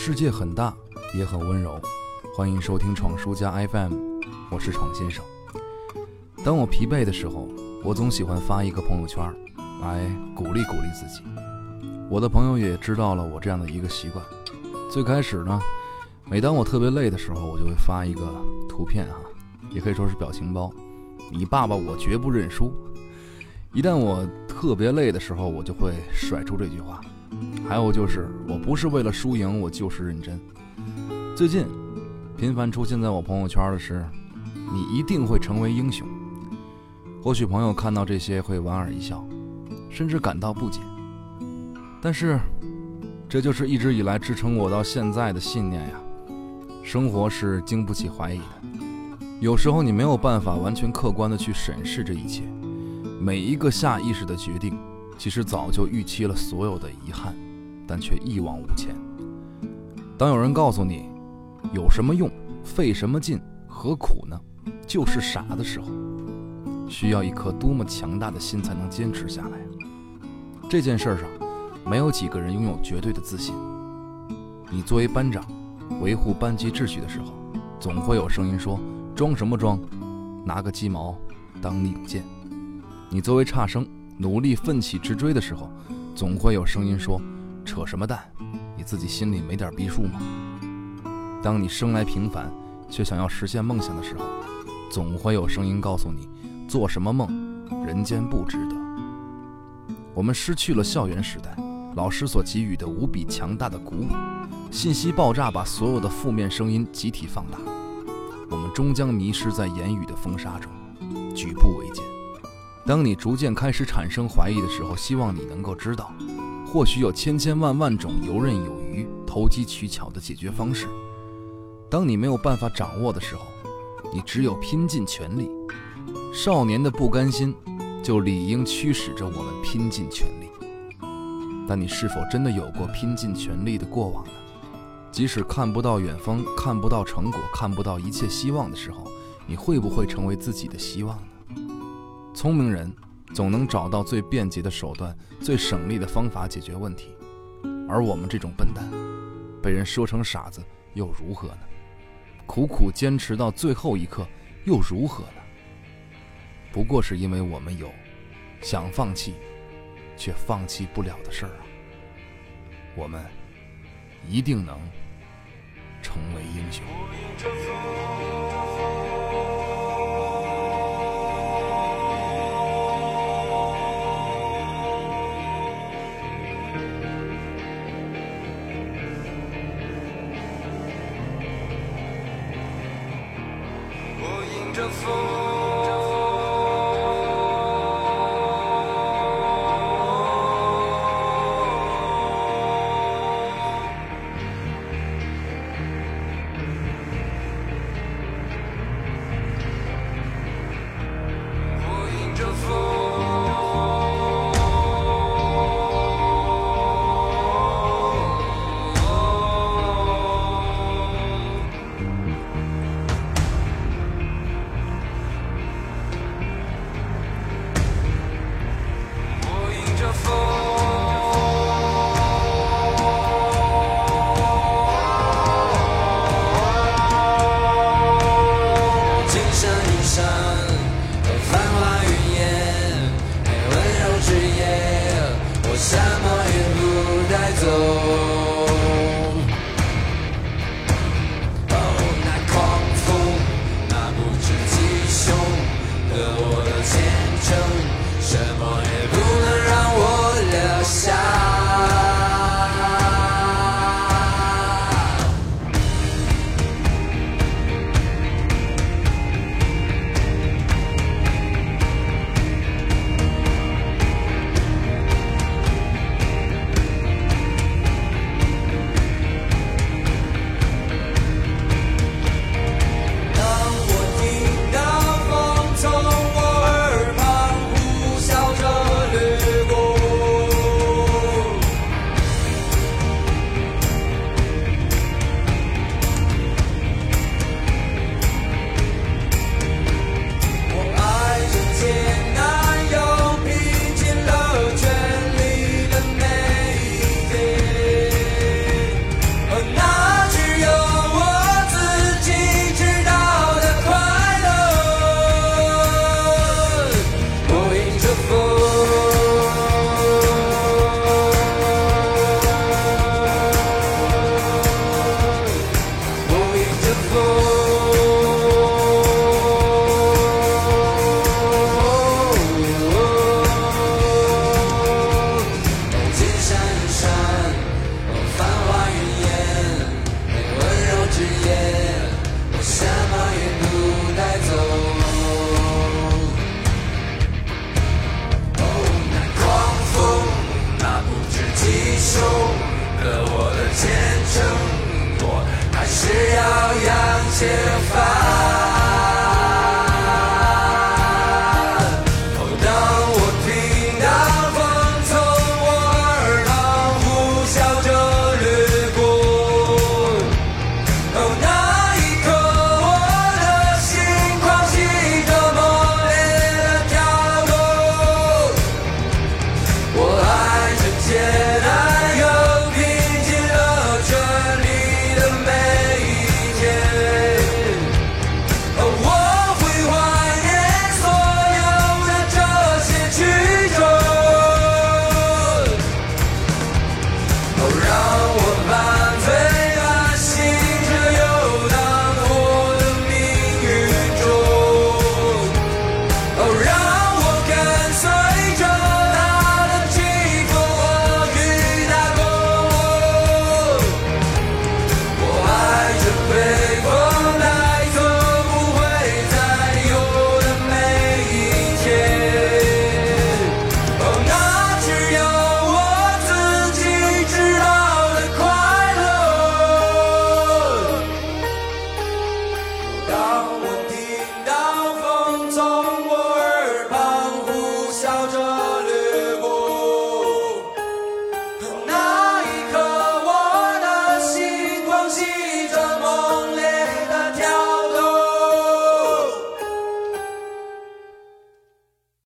世界很大，也很温柔。欢迎收听闯书家 FM，我是闯先生。当我疲惫的时候，我总喜欢发一个朋友圈，来鼓励鼓励自己。我的朋友也知道了我这样的一个习惯。最开始呢，每当我特别累的时候，我就会发一个图片啊，也可以说是表情包。你爸爸，我绝不认输。一旦我特别累的时候，我就会甩出这句话。还有就是，我不是为了输赢，我就是认真。最近频繁出现在我朋友圈的是，你一定会成为英雄。或许朋友看到这些会莞尔一笑，甚至感到不解。但是，这就是一直以来支撑我到现在的信念呀。生活是经不起怀疑的，有时候你没有办法完全客观的去审视这一切。每一个下意识的决定，其实早就预期了所有的遗憾，但却一往无前。当有人告诉你，有什么用，费什么劲，何苦呢？就是傻的时候，需要一颗多么强大的心才能坚持下来？这件事上，没有几个人拥有绝对的自信。你作为班长，维护班级秩序的时候，总会有声音说：“装什么装？拿个鸡毛当令箭。”你作为差生，努力奋起直追的时候，总会有声音说：“扯什么淡？你自己心里没点逼数吗？”当你生来平凡，却想要实现梦想的时候，总会有声音告诉你：“做什么梦，人间不值得。”我们失去了校园时代，老师所给予的无比强大的鼓舞，信息爆炸把所有的负面声音集体放大，我们终将迷失在言语的风沙中，举步维艰。当你逐渐开始产生怀疑的时候，希望你能够知道，或许有千千万万种游刃有余、投机取巧的解决方式。当你没有办法掌握的时候，你只有拼尽全力。少年的不甘心，就理应驱使着我们拼尽全力。但你是否真的有过拼尽全力的过往呢？即使看不到远方，看不到成果，看不到一切希望的时候，你会不会成为自己的希望呢？聪明人总能找到最便捷的手段、最省力的方法解决问题，而我们这种笨蛋，被人说成傻子又如何呢？苦苦坚持到最后一刻又如何呢？不过是因为我们有想放弃却放弃不了的事儿啊！我们一定能成为英雄。beautiful. door. till five.